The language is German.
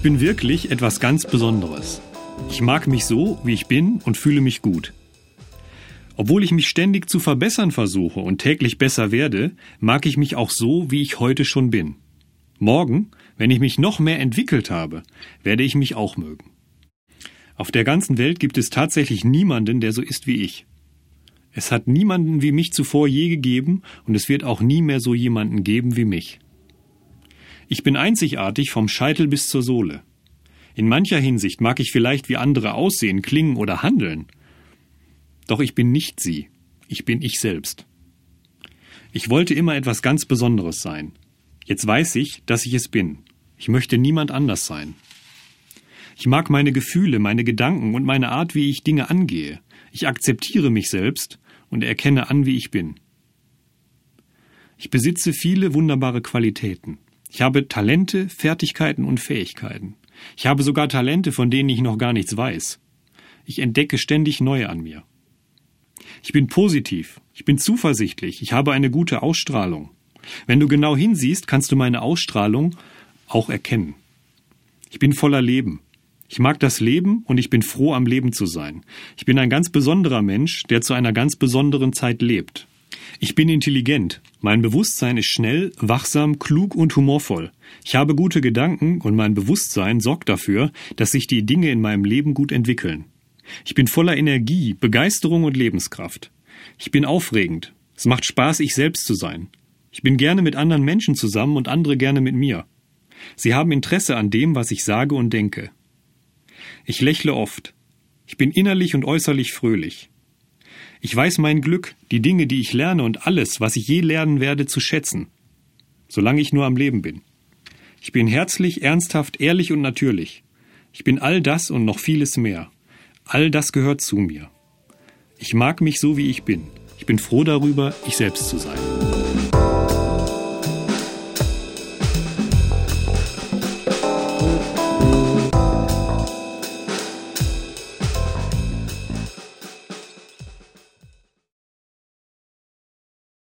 Ich bin wirklich etwas ganz Besonderes. Ich mag mich so, wie ich bin und fühle mich gut. Obwohl ich mich ständig zu verbessern versuche und täglich besser werde, mag ich mich auch so, wie ich heute schon bin. Morgen, wenn ich mich noch mehr entwickelt habe, werde ich mich auch mögen. Auf der ganzen Welt gibt es tatsächlich niemanden, der so ist wie ich. Es hat niemanden wie mich zuvor je gegeben und es wird auch nie mehr so jemanden geben wie mich. Ich bin einzigartig vom Scheitel bis zur Sohle. In mancher Hinsicht mag ich vielleicht wie andere aussehen, klingen oder handeln. Doch ich bin nicht sie. Ich bin ich selbst. Ich wollte immer etwas ganz Besonderes sein. Jetzt weiß ich, dass ich es bin. Ich möchte niemand anders sein. Ich mag meine Gefühle, meine Gedanken und meine Art, wie ich Dinge angehe. Ich akzeptiere mich selbst und erkenne an, wie ich bin. Ich besitze viele wunderbare Qualitäten. Ich habe Talente, Fertigkeiten und Fähigkeiten. Ich habe sogar Talente, von denen ich noch gar nichts weiß. Ich entdecke ständig neue an mir. Ich bin positiv, ich bin zuversichtlich, ich habe eine gute Ausstrahlung. Wenn du genau hinsiehst, kannst du meine Ausstrahlung auch erkennen. Ich bin voller Leben. Ich mag das Leben und ich bin froh, am Leben zu sein. Ich bin ein ganz besonderer Mensch, der zu einer ganz besonderen Zeit lebt. Ich bin intelligent. Mein Bewusstsein ist schnell, wachsam, klug und humorvoll. Ich habe gute Gedanken und mein Bewusstsein sorgt dafür, dass sich die Dinge in meinem Leben gut entwickeln. Ich bin voller Energie, Begeisterung und Lebenskraft. Ich bin aufregend. Es macht Spaß, ich selbst zu sein. Ich bin gerne mit anderen Menschen zusammen und andere gerne mit mir. Sie haben Interesse an dem, was ich sage und denke. Ich lächle oft. Ich bin innerlich und äußerlich fröhlich. Ich weiß mein Glück, die Dinge, die ich lerne und alles, was ich je lernen werde, zu schätzen, solange ich nur am Leben bin. Ich bin herzlich, ernsthaft, ehrlich und natürlich. Ich bin all das und noch vieles mehr. All das gehört zu mir. Ich mag mich so, wie ich bin. Ich bin froh darüber, ich selbst zu sein.